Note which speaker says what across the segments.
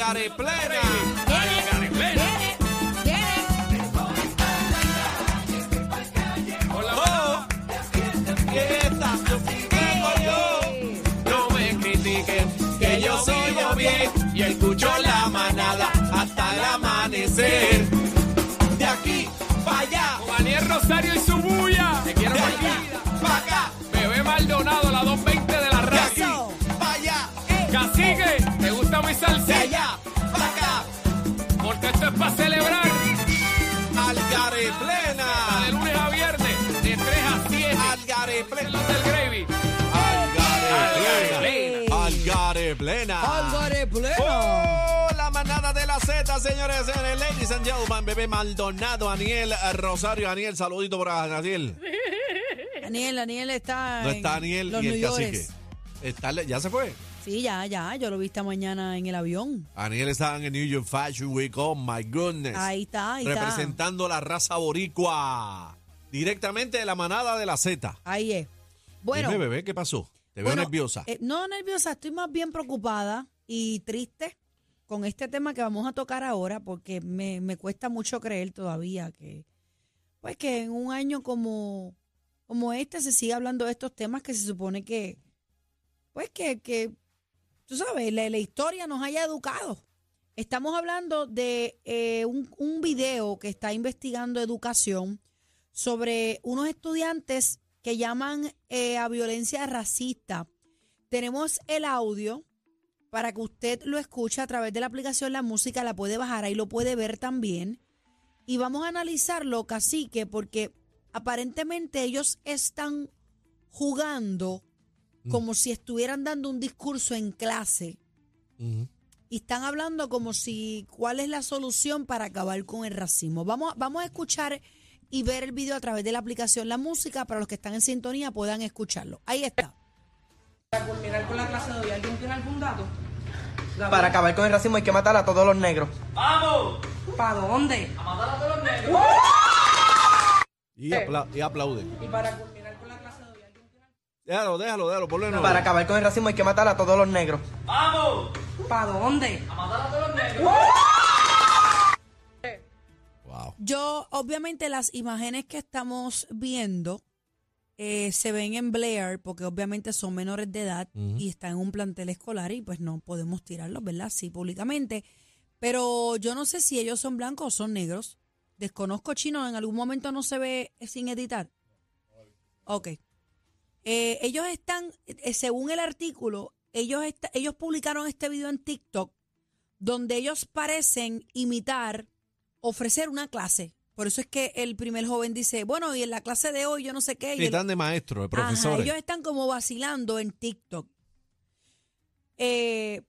Speaker 1: Algaré plena.
Speaker 2: Algaré plena. Con la
Speaker 1: ¿qué está? Tengo yo. No me critiquen, que yo sigo bien y escucho la manada hasta el amanecer. De aquí para allá,
Speaker 2: Con Aniel Rosario y su bulla. Te quiero
Speaker 1: de
Speaker 2: vida.
Speaker 1: para acá,
Speaker 2: Bebé Maldonado, la 220 de la
Speaker 1: aquí
Speaker 2: radio. Cacique, ¿te gusta mi
Speaker 1: de
Speaker 2: salsa?
Speaker 1: para acá.
Speaker 2: Porque esto es para celebrar.
Speaker 1: Algaré
Speaker 2: De
Speaker 1: plena.
Speaker 2: lunes a viernes, de 3 a 7.
Speaker 1: Algaré plena.
Speaker 2: Los del Gravy.
Speaker 1: Algaré plena. Algaré plena.
Speaker 3: Algaré plena.
Speaker 1: Oh, la manada de la Z, señores señores, ladies and gentlemen, bebé Maldonado, Aniel eh, Rosario, Aniel, saludito para Aniel.
Speaker 3: Daniel, Daniel está.
Speaker 1: No está Aniel
Speaker 3: los
Speaker 1: y el
Speaker 3: New
Speaker 1: cacique. Está, ¿Ya se fue?
Speaker 3: Sí, ya, ya. Yo lo vi esta mañana en el avión.
Speaker 1: Aniel está en el New York Fashion Week, oh my goodness.
Speaker 3: Ahí está, ahí
Speaker 1: Representando la raza boricua. Directamente de la manada de la Z.
Speaker 3: está. Ahí es. Bueno.
Speaker 1: Dime, bebé, ¿qué pasó? Te veo
Speaker 3: bueno,
Speaker 1: nerviosa.
Speaker 3: eh, no nerviosa, estoy más bien preocupada y triste con este tema que vamos a tocar ahora porque me, me cuesta mucho creer todavía que pues que en un año como, como este se siga hablando de estos temas que se supone que pues que, que tú sabes, la, la historia nos haya educado. Estamos hablando de eh, un, un video que está investigando educación sobre unos estudiantes que llaman eh, a violencia racista. Tenemos el audio para que usted lo escuche a través de la aplicación La Música, la puede bajar, ahí lo puede ver también. Y vamos a analizarlo, cacique, porque aparentemente ellos están jugando como si estuvieran dando un discurso en clase y están hablando como si cuál es la solución para acabar con el racismo. Vamos, vamos a escuchar y ver el video a través de la aplicación La Música para los que están en sintonía puedan escucharlo. Ahí está.
Speaker 4: Para culminar con la clase de hoy, ¿alguien tiene algún dato?
Speaker 5: Para acabar con el racismo hay que matar a todos los negros.
Speaker 4: ¿Para dónde?
Speaker 1: Y, apla- y aplauden.
Speaker 4: Y para culminar
Speaker 1: Déjalo, déjalo, déjalo, ponlo de nuevo.
Speaker 5: Para acabar con el racismo hay que matar a todos los negros.
Speaker 4: ¿Para dónde?
Speaker 1: Wow.
Speaker 3: Yo, obviamente, las imágenes que estamos viendo eh, se ven en Blair porque obviamente son menores de edad y están en un plantel escolar y pues no podemos tirarlos, ¿verdad? Sí, públicamente. Pero yo no sé si ellos son blancos o son negros. Desconozco chino, en algún momento no se ve sin editar. Ok. Eh, ellos están, eh, según el artículo, ellos, ellos publicaron este video en TikTok donde ellos parecen imitar, ofrecer una clase. Por eso es que el primer joven dice, bueno, y en la clase de hoy yo no sé qué. y el-
Speaker 1: están de maestro, de
Speaker 3: Ajá,
Speaker 1: profesores.
Speaker 3: ellos están como vacilando en TikTok. Eh,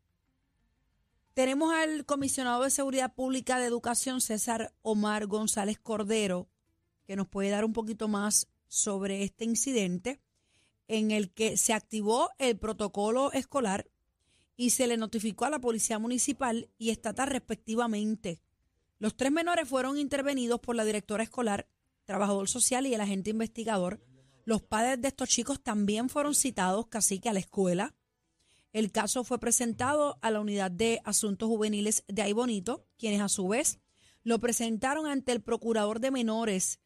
Speaker 3: tenemos al comisionado de Seguridad Pública de Educación, César Omar González Cordero, que nos puede dar un poquito más sobre este incidente en el que se activó el protocolo escolar y se le notificó a la Policía Municipal y estatal respectivamente. Los tres menores fueron intervenidos por la directora escolar, trabajador social y el agente investigador. Los padres de estos chicos también fueron citados casi que a la escuela. El caso fue presentado a la unidad de asuntos juveniles de Ay Bonito, quienes a su vez lo presentaron ante el procurador de menores.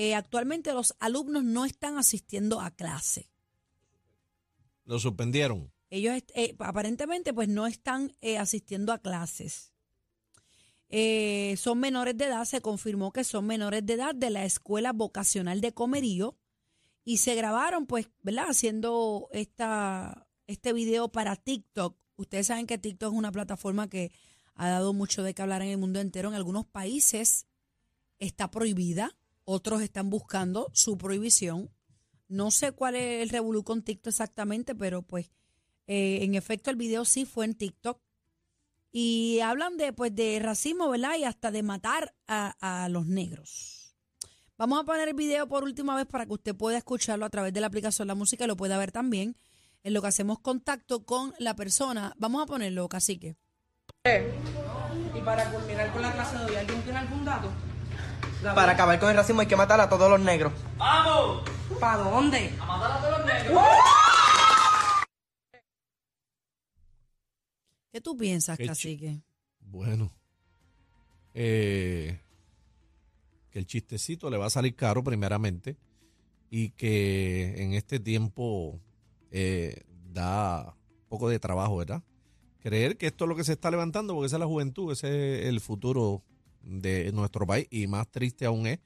Speaker 3: Eh, actualmente los alumnos no están asistiendo a clase.
Speaker 1: Lo suspendieron.
Speaker 3: Ellos eh, aparentemente pues no están eh, asistiendo a clases. Son menores de edad, se confirmó que son menores de edad de la Escuela Vocacional de Comerío y se grabaron pues, ¿verdad? Haciendo esta, este video para TikTok. Ustedes saben que TikTok es una plataforma que ha dado mucho de qué hablar en el mundo entero. En algunos países está prohibida, otros están buscando su prohibición. No sé cuál es el revolú con TikTok exactamente, pero pues eh, en efecto el video sí fue en TikTok. Y hablan de pues de racismo, ¿verdad? Y hasta de matar a, a los negros. Vamos a poner el video por última vez para que usted pueda escucharlo a través de la aplicación La Música y lo pueda ver también en lo que hacemos contacto con la persona. Vamos a ponerlo, cacique.
Speaker 4: Y para culminar con la clase de hoy, ¿alguien tiene algún dato?
Speaker 5: Para acabar con el racismo hay que matar a todos los negros.
Speaker 4: ¿Para dónde?
Speaker 3: ¿Qué tú piensas,
Speaker 1: Qué ch-
Speaker 3: cacique?
Speaker 1: Bueno. Eh, que el chistecito le va a salir caro primeramente y que en este tiempo eh, da poco de trabajo, ¿verdad? Creer que esto es lo que se está levantando, porque esa es la juventud, ese es el futuro de nuestro país y más triste aún es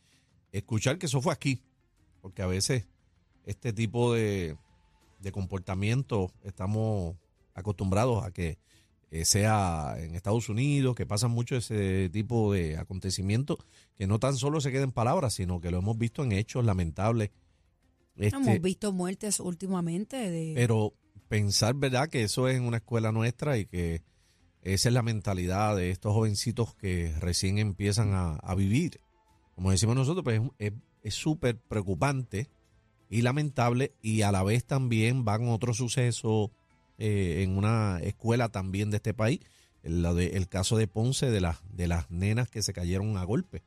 Speaker 1: escuchar que eso fue aquí, porque a veces este tipo de, de comportamiento estamos acostumbrados a que eh, sea en Estados Unidos, que pasan mucho ese tipo de acontecimientos, que no tan solo se queden en palabras, sino que lo hemos visto en hechos lamentables. Este,
Speaker 3: Hemos visto muertes últimamente de...
Speaker 1: pero pensar, ¿verdad?, que eso es en una escuela nuestra y que esa es la mentalidad de estos jovencitos que recién empiezan a, vivir. Como decimos nosotros, pues es- súper preocupante y lamentable y a la vez también van otros sucesos eh, en una escuela también de este país, el, el caso de Ponce de, las de las nenas que se cayeron a golpe.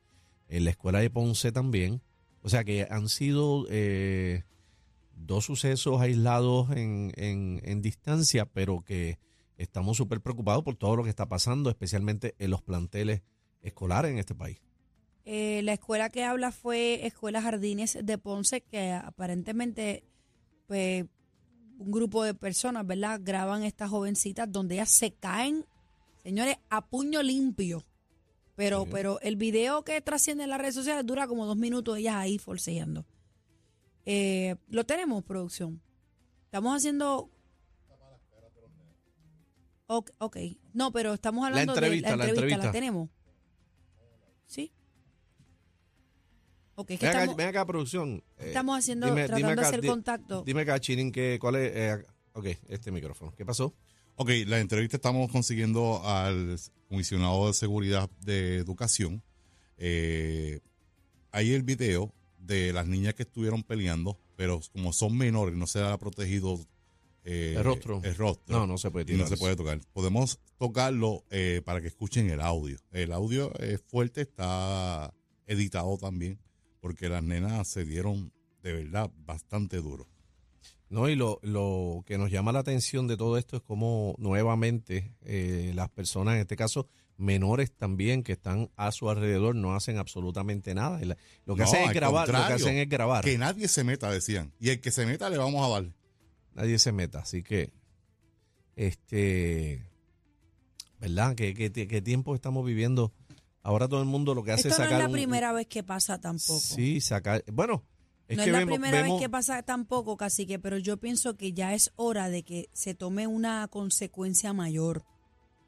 Speaker 1: En la escuela de Ponce también. O sea que han sido eh, dos sucesos aislados en, en distancia, pero que estamos súper preocupados por todo lo que está pasando, especialmente en los planteles escolares en este país.
Speaker 3: Eh, la escuela que habla fue Escuela Jardines de Ponce, que aparentemente pues, un grupo de personas, ¿verdad? Graban estas jovencitas donde ellas se caen, señores, a puño limpio. Pero,
Speaker 1: Sí.
Speaker 3: pero el video que trasciende en las redes sociales dura como dos minutos ellas ahí forcejeando. Eh, lo tenemos, producción. Estamos haciendo... Ok, ok. No, pero estamos hablando
Speaker 1: entrevista,
Speaker 3: de
Speaker 1: la
Speaker 3: la entrevista. ¿La
Speaker 1: entrevista.
Speaker 3: tenemos? ¿Sí? Ok, es que
Speaker 1: Ven acá,
Speaker 3: estamos,
Speaker 1: ven acá, producción. Eh,
Speaker 3: estamos haciendo,
Speaker 1: dime-
Speaker 3: tratando
Speaker 1: dime
Speaker 3: de hacer
Speaker 1: di-
Speaker 3: contacto.
Speaker 1: Dime acá, Chirin, que, ¿cuál es? eh, ok, este micrófono. ¿Qué pasó?
Speaker 6: Ok, la entrevista estamos consiguiendo al comisionado de seguridad de educación. Eh, hay el video de las niñas que estuvieron peleando, pero como son menores, no se ha protegido eh,
Speaker 1: El rostro.
Speaker 6: El rostro.
Speaker 1: No, no se puede tirar.
Speaker 6: no se puede tocar. Podemos tocarlo eh, para que escuchen el audio. El audio es fuerte, está editado también, porque las nenas se dieron de verdad bastante duro.
Speaker 1: No, y lo, lo que nos llama la atención de todo esto es cómo nuevamente eh, las personas, en este caso menores también, que están a su alrededor, no hacen absolutamente nada. Lo que
Speaker 6: No,
Speaker 1: hacen es grabar, lo que hacen es grabar.
Speaker 6: Que nadie se meta, decían. Y el que se meta le vamos a dar.
Speaker 1: Nadie se meta. Así que, este, ¿verdad? ¿Qué, qué, qué tiempo estamos viviendo? Ahora todo el mundo lo que hace
Speaker 3: Esto
Speaker 1: es
Speaker 3: no es
Speaker 1: sacar
Speaker 3: la
Speaker 1: un-
Speaker 3: primera vez que pasa tampoco.
Speaker 1: Sí, sacar. Bueno, es
Speaker 3: no
Speaker 1: que
Speaker 3: es la
Speaker 1: vemos,
Speaker 3: primera
Speaker 1: vemos-
Speaker 3: vez que pasa tampoco, cacique, pero yo pienso que ya es hora de que se tome una consecuencia mayor,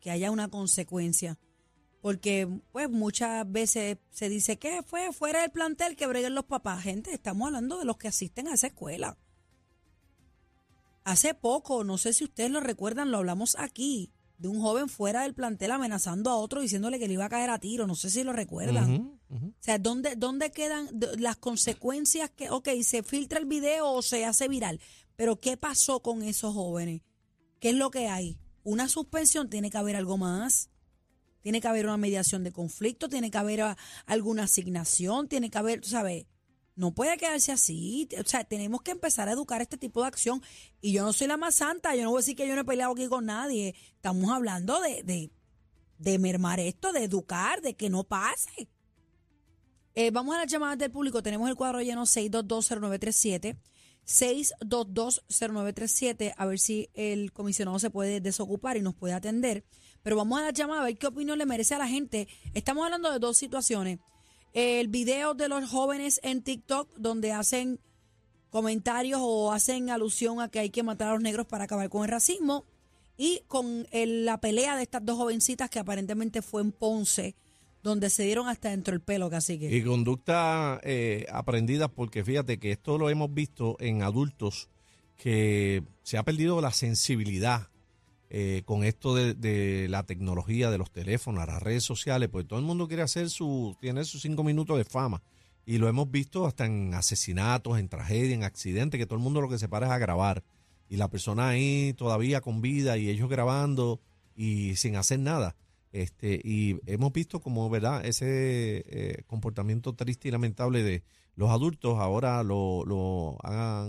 Speaker 3: que haya una consecuencia. Porque, pues, muchas veces se dice que fue fuera del plantel que breguen los papás. Gente, estamos hablando de los que asisten a esa escuela. Hace poco, no sé si ustedes lo recuerdan, lo hablamos aquí, de un joven fuera del plantel amenazando a otro diciéndole que le iba a caer a tiro. No sé si lo recuerdan. O sea, ¿dónde, dónde quedan las consecuencias que, ok, se filtra el video o se hace viral? Pero ¿qué pasó con esos jóvenes? ¿Qué es lo que hay? Una suspensión, tiene que haber algo más. Tiene que haber una mediación de conflicto, tiene que haber alguna asignación, tiene que haber, ¿sabes? No puede quedarse así. O sea, tenemos que empezar a educar este tipo de acción. Y yo no soy la más santa, yo no voy a decir que yo no he peleado aquí con nadie. Estamos hablando de, de, de mermar esto, de educar, de que no pase. Eh, vamos a las llamadas del público. Tenemos el cuadro lleno 6220937. 6220937. A ver si el comisionado se puede desocupar y nos puede atender. Pero vamos a las llamadas a ver qué opinión le merece a la gente. Estamos hablando de dos situaciones. El video de los jóvenes en TikTok donde hacen comentarios o hacen alusión a que hay que matar a los negros para acabar con el racismo. Y con el- la pelea de estas dos jovencitas que aparentemente fue en Ponce, donde se dieron hasta dentro del pelo, cacique.
Speaker 1: Y conducta eh, aprendida, porque fíjate que esto lo hemos visto en adultos que se ha perdido la sensibilidad eh, con esto de, la tecnología, de los teléfonos, las redes sociales, pues todo el mundo quiere hacer su, tiene sus cinco minutos de fama. Y lo hemos visto hasta en asesinatos, en tragedias, en accidentes, que todo el mundo lo que se para es a grabar. Y la persona ahí todavía con vida y ellos grabando y sin hacer nada. Este, y hemos visto como, ¿verdad? Ese eh, comportamiento triste y lamentable de los adultos ahora lo, lo ah,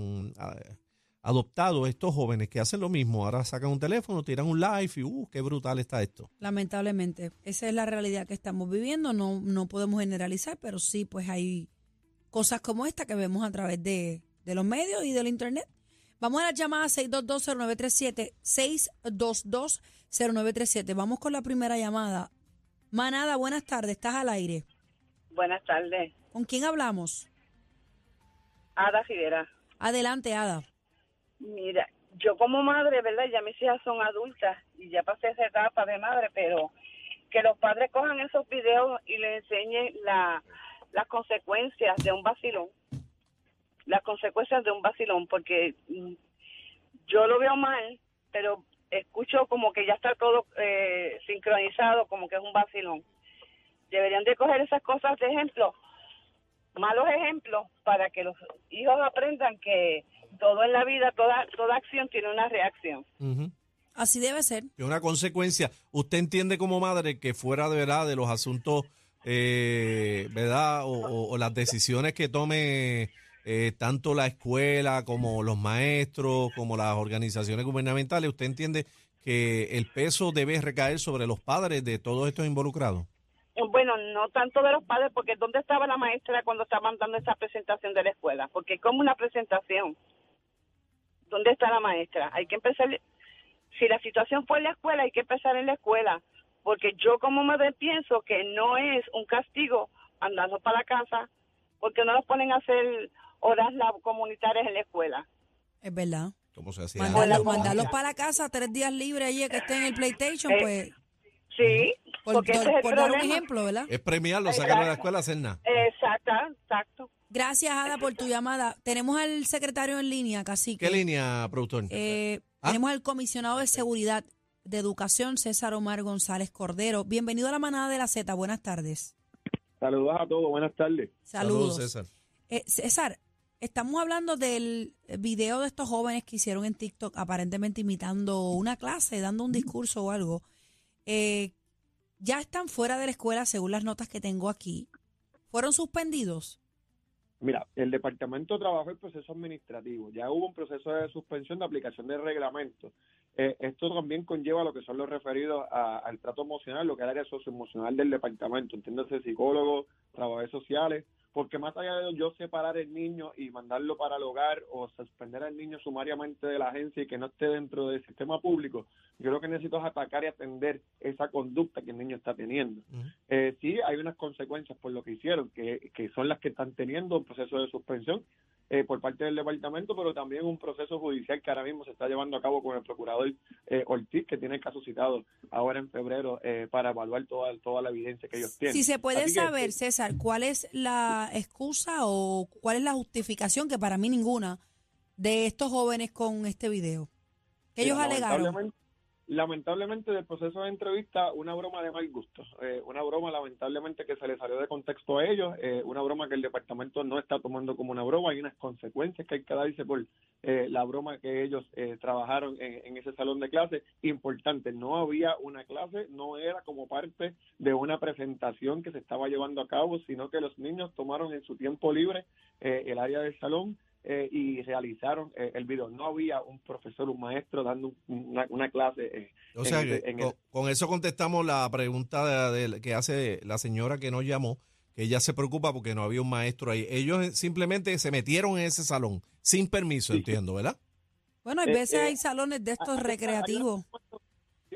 Speaker 1: adoptado estos jóvenes que hacen lo mismo. Ahora sacan un teléfono, tiran un live y ¡uh, qué brutal está esto!
Speaker 3: Lamentablemente, esa es la realidad que estamos viviendo. No, no podemos generalizar, pero sí, pues hay cosas como esta que vemos a través de, de los medios y del internet. Vamos a la llamada 6220937, 6220937. Vamos con la primera llamada. Manada, buenas tardes, estás al aire.
Speaker 2: Buenas tardes.
Speaker 3: ¿Con quién hablamos?
Speaker 2: Ada Rivera.
Speaker 3: Adelante, Ada.
Speaker 2: Mira, yo como madre, ¿verdad? Ya mis hijas son adultas y ya pasé esa etapa de madre, pero que los padres cojan esos videos y les enseñen la, las consecuencias de un vacilón. Las consecuencias de un vacilón, porque mm, yo lo veo mal, pero escucho como que ya está todo eh, sincronizado, como que es un vacilón. Deberían de coger esas cosas de ejemplo, malos ejemplos, para que los hijos aprendan que todo en la vida, toda, toda acción tiene una reacción.
Speaker 3: Así debe ser.
Speaker 1: Y una consecuencia. ¿Usted entiende como madre que fuera de verdad de los asuntos, eh, verdad, o, o- o las decisiones que tome eh, tanto la escuela como los maestros, como las organizaciones gubernamentales, usted entiende que el peso debe recaer sobre los padres de todos estos involucrados?
Speaker 2: Bueno, no tanto de los padres, porque ¿dónde estaba la maestra cuando estaban dando esa presentación de la escuela? Porque es como una presentación. ¿Dónde está la maestra? Hay que empezar, si la situación fue en la escuela, hay que empezar en la escuela, porque yo como madre pienso que no es un castigo andando para la casa, porque no los ponen a hacer horas comunitarias en la escuela.
Speaker 3: Es verdad.
Speaker 1: ¿Cómo se hacía?
Speaker 3: Mandarlos, para la casa tres días libres allí que estén en el PlayStation,
Speaker 2: Eh,
Speaker 3: pues,
Speaker 2: Sí,
Speaker 3: por,
Speaker 2: porque ese es el
Speaker 3: por dar un
Speaker 2: problema.
Speaker 3: ejemplo, ¿verdad?
Speaker 1: Es premiarlo, sacarlo de la escuela, hacer nada.
Speaker 2: Exacto, exacto.
Speaker 3: Gracias, Ada, por tu llamada. Tenemos al secretario en línea, Cacique.
Speaker 1: ¿Qué línea, productor?
Speaker 3: Eh,
Speaker 1: Ah.
Speaker 3: Tenemos al comisionado de Seguridad de Educación, César Omar González Cordero. Bienvenido a la manada de la Z. Buenas tardes.
Speaker 7: Saludos a todos, buenas tardes.
Speaker 3: Saludos.
Speaker 1: César.
Speaker 3: Eh, César, estamos hablando del video de estos jóvenes que hicieron en TikTok, aparentemente imitando una clase, dando un discurso o algo. Eh, ya están fuera de la escuela, según las notas que tengo aquí. ¿Fueron suspendidos?
Speaker 7: Mira, el departamento trabajó el proceso administrativo, ya hubo un proceso de suspensión de aplicación de reglamento. Eh, esto también conlleva lo que son los referidos a- al trato emocional, lo que es el área socioemocional del departamento, entiéndase psicólogos, trabajadores sociales, porque más allá de yo separar el niño y mandarlo para el hogar o suspender al niño sumariamente de la agencia y que no esté dentro del sistema público, yo lo que necesito es atacar y atender esa conducta que el niño está teniendo. Eh, sí, hay unas consecuencias por lo que hicieron, que, que son las que están teniendo un proceso de suspensión eh, por parte del departamento, pero también un proceso judicial que ahora mismo se está llevando a cabo con el procurador eh, Ortiz, que tiene el caso citado ahora en febrero eh, para evaluar toda, toda la evidencia que ellos tienen.
Speaker 3: Si se puede
Speaker 7: Así que,
Speaker 3: saber, César, ¿cuál es la excusa o cuál es la justificación, que para mí ninguna, de estos jóvenes con este video? Que ellos alegaron.
Speaker 7: Lamentablemente- del proceso de entrevista, una broma de mal gusto, eh, una broma lamentablemente que se le salió de contexto a ellos, eh, una broma que el departamento no está tomando como una broma, hay unas consecuencias que hay que darse por eh, la broma que ellos eh, trabajaron en, en ese salón de clase. Importante, no había una clase, no era como parte de una presentación que se estaba llevando a cabo, sino que los niños tomaron en su tiempo libre eh, el área del salón eh, y realizaron eh, el video. No había un profesor, un maestro dando un- una, una clase. eh,
Speaker 1: O sea,
Speaker 7: en en
Speaker 1: con,
Speaker 7: el-
Speaker 1: con eso contestamos la pregunta de- de- que hace la señora que nos llamó, que ella se preocupa porque no había un maestro ahí. Ellos simplemente se metieron en ese salón sin permiso,
Speaker 7: Sí.
Speaker 1: entiendo, ¿verdad?
Speaker 3: Bueno, hay
Speaker 7: Eh,
Speaker 3: veces
Speaker 7: eh,
Speaker 3: hay salones de estos
Speaker 7: hay- hay-
Speaker 3: recreativos.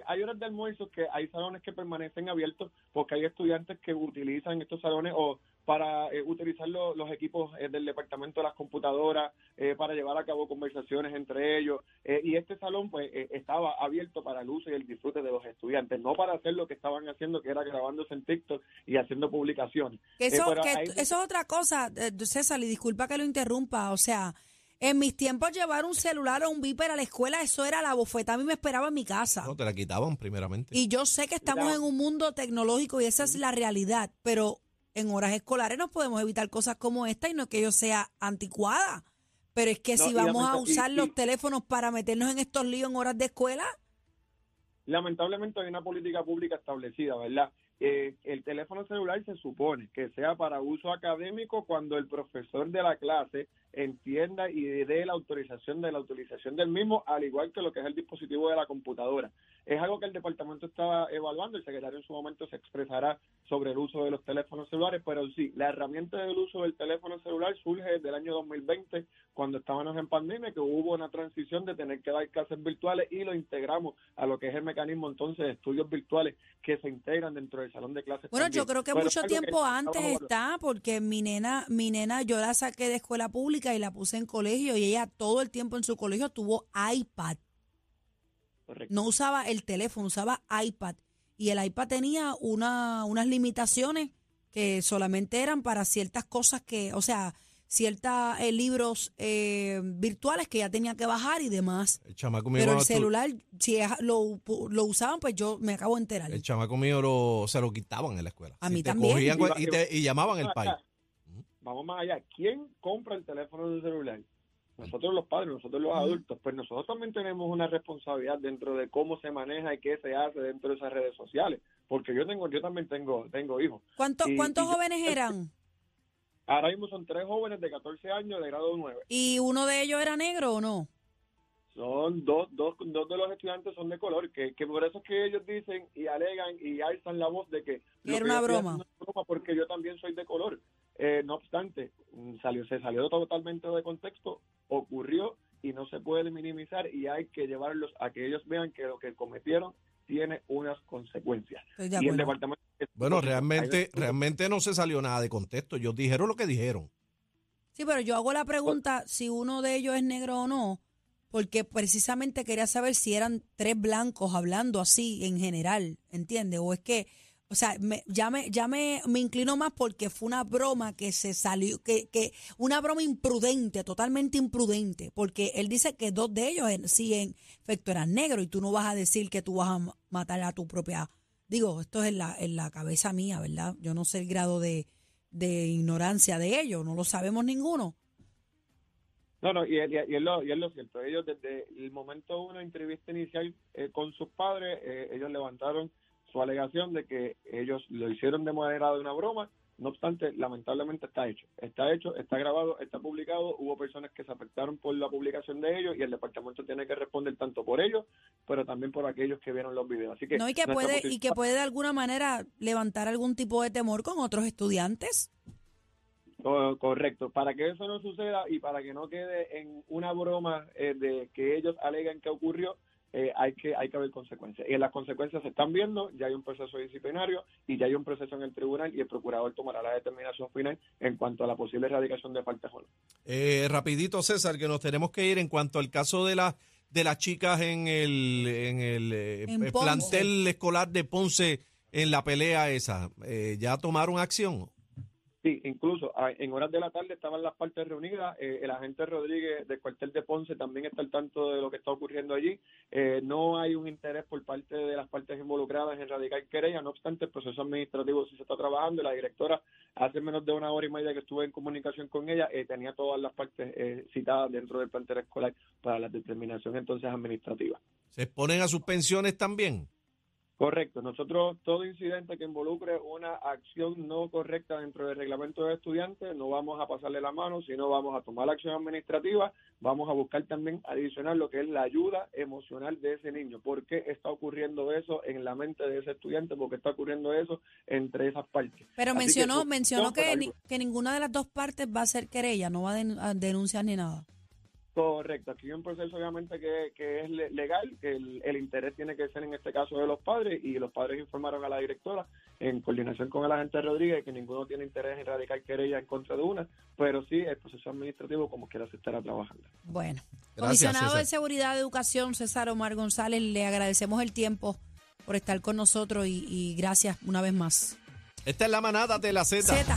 Speaker 7: hay horas de almuerzo que hay salones que permanecen abiertos porque hay estudiantes que utilizan estos salones o para eh, utilizar lo- los equipos eh, del departamento de las computadoras eh, para llevar a cabo conversaciones entre ellos Eh, y este salón pues eh, estaba abierto para el uso y el disfrute de los estudiantes no para hacer lo que estaban haciendo que era grabándose en TikTok y haciendo publicaciones
Speaker 3: Que eso,
Speaker 7: Eh,
Speaker 3: que
Speaker 7: ahí-
Speaker 3: eso es otra cosa, César, y disculpa que lo interrumpa. O sea, en mis tiempos llevar un celular o un viper a la escuela, eso era la bofeta. A mí me esperaba en mi casa.
Speaker 1: No, te la quitaban primeramente.
Speaker 3: Y yo sé que estamos en un mundo tecnológico y esa es la realidad, pero en horas escolares nos podemos evitar cosas como esta y no que yo sea anticuada. Pero es que
Speaker 7: No,
Speaker 3: si vamos a
Speaker 7: y-
Speaker 3: usar los
Speaker 7: y-
Speaker 3: teléfonos para meternos en estos líos en horas de escuela,
Speaker 7: lamentablemente hay una política pública establecida, ¿verdad? eh, el teléfono celular se supone que sea para uso académico cuando el profesor de la clase entienda y dé la autorización de la utilización del mismo, al igual que lo que es el dispositivo de la computadora. Es algo que el departamento estaba evaluando, el secretario en su momento se expresará sobre el uso de los teléfonos celulares, pero sí, la herramienta del uso del teléfono celular surge desde el año 2020, cuando estábamos en pandemia, que hubo una transición de tener que dar clases virtuales y lo integramos a lo que es el mecanismo entonces de estudios virtuales que se integran dentro del salón de clases.
Speaker 3: Bueno, yo creo que
Speaker 7: Pero
Speaker 3: mucho
Speaker 7: que
Speaker 3: tiempo antes está, porque mi nena, mi nena, yo la saqué de escuela pública y la puse en colegio y ella todo el tiempo en su colegio tuvo iPad.
Speaker 7: Correcto.
Speaker 3: No usaba el teléfono, usaba iPad. Y el iPad tenía una, unas limitaciones que solamente eran para ciertas cosas que, o sea, ciertos libros eh, virtuales que ya tenía que bajar y demás.
Speaker 1: El chamaco mío,
Speaker 3: Pero el celular, si es- lo, lo usaban, pues yo me acabo de enterar.
Speaker 1: el chamaco mío lo- se lo quitaban en la escuela.
Speaker 3: A
Speaker 1: Si
Speaker 3: mí
Speaker 1: te
Speaker 3: también.
Speaker 1: cogían
Speaker 7: Y
Speaker 1: y, te- y llamaban el país.
Speaker 7: Vamos más allá. ¿Quién compra el teléfono del celular? Nosotros los padres, nosotros los adultos. Pues nosotros también tenemos una responsabilidad dentro de cómo se maneja y qué se hace dentro de esas redes sociales. Porque yo tengo, yo también tengo, tengo hijos.
Speaker 3: ¿Cuántos,
Speaker 7: y-
Speaker 3: ¿Cuántos
Speaker 7: y yo-
Speaker 3: jóvenes eran?
Speaker 7: Ahora mismo son tres jóvenes de 14 años de grado 9.
Speaker 3: ¿Y uno de ellos era negro o no?
Speaker 7: Son dos, dos, dos de los estudiantes son de color, que, que por eso es que ellos dicen y alegan y alzan la voz de que
Speaker 3: Era una broma.
Speaker 7: una broma porque yo también soy de color. Eh, no obstante, mm, salió, se salió totalmente de contexto, ocurrió y no se puede minimizar y hay que llevarlos a que ellos vean que lo que cometieron tiene unas consecuencias. Y el
Speaker 3: acuerdo.
Speaker 7: departamento
Speaker 1: Bueno, realmente, realmente no se salió nada de contexto. Ellos dijeron lo que dijeron.
Speaker 3: Sí, pero yo hago la pregunta si uno de ellos es negro o no, porque precisamente quería saber si eran tres blancos hablando así en general, ¿entiendes? O es que, o sea, me, ya, me, ya me, me inclino más porque fue una broma que se salió, que, que una broma imprudente, totalmente imprudente, porque él dice que dos de ellos en, en efecto eran negros y tú no vas a decir que tú vas a ma- matar a tu propia... Digo, esto es en la, en la cabeza mía, ¿verdad? Yo no sé el grado de, de ignorancia de ellos, no lo sabemos ninguno.
Speaker 7: No, no, y, y- y es, lo, y es lo cierto. Ellos desde el momento de entrevista inicial eh, con sus padres, eh, ellos levantaron su alegación de que ellos lo hicieron de manera de una broma. No obstante, lamentablemente está hecho. Está hecho, está grabado, está publicado. Hubo personas que se afectaron por la publicación de ellos y el departamento tiene que responder tanto por ellos, pero también por aquellos que vieron los videos. Así que
Speaker 3: No, y que puede, y que puede de alguna manera levantar algún tipo de temor con otros estudiantes.
Speaker 7: Co- Correcto, para que eso no suceda y para que no quede en una broma eh, de que ellos alegan que ocurrió, eh, hay que hay que ver consecuencias. Y las consecuencias se están viendo, ya hay un proceso disciplinario y ya hay un proceso en el tribunal y el procurador tomará la determinación final en cuanto a la posible erradicación de faltas.
Speaker 1: Eh, rapidito, César, que nos tenemos que ir en cuanto al caso de las de las chicas en el, en el eh,
Speaker 3: En
Speaker 1: plantel escolar de Ponce en la pelea esa. Eh, ¿Ya tomaron acción?
Speaker 7: Sí, incluso ah, en horas de la tarde estaban las partes reunidas. eh, el agente Rodríguez del cuartel de Ponce también está al tanto de lo que está ocurriendo allí. Eh, no hay un interés por parte de las partes involucradas en radicar querella. No obstante, el proceso administrativo sí se está trabajando. La directora, hace menos de una hora y media que estuve en comunicación con ella, eh, tenía todas las partes eh, citadas dentro del plantel escolar para la determinación entonces administrativa.
Speaker 1: ¿Se exponen a suspensiones también?
Speaker 7: Correcto. Nosotros, todo incidente que involucre una acción no correcta dentro del reglamento de estudiantes, no vamos a pasarle la mano, sino vamos a tomar la acción administrativa, vamos a buscar también adicional lo que es la ayuda emocional de ese niño. ¿Por qué está ocurriendo eso en la mente de ese estudiante? ¿Por qué está ocurriendo eso entre esas partes?
Speaker 3: Pero
Speaker 7: Así que
Speaker 3: mencionó, mencionó que, ni- que ninguna de las dos partes va a ser querella, no va a denunciar ni nada.
Speaker 7: Correcto, aquí hay un proceso obviamente que, que es le- legal, que el, el interés tiene que ser en este caso de los padres y los padres informaron a la directora en coordinación con el agente Rodríguez que ninguno tiene interés en radicar querella en contra de una, pero sí el proceso administrativo como quiera se estará trabajando.
Speaker 3: Bueno,
Speaker 1: Gracias,
Speaker 3: comisionado
Speaker 1: César.
Speaker 3: de Seguridad de Educación, César Omar González, le agradecemos el tiempo por estar con nosotros y, y gracias una vez más.
Speaker 1: Esta es la manada de la Z.
Speaker 3: Z.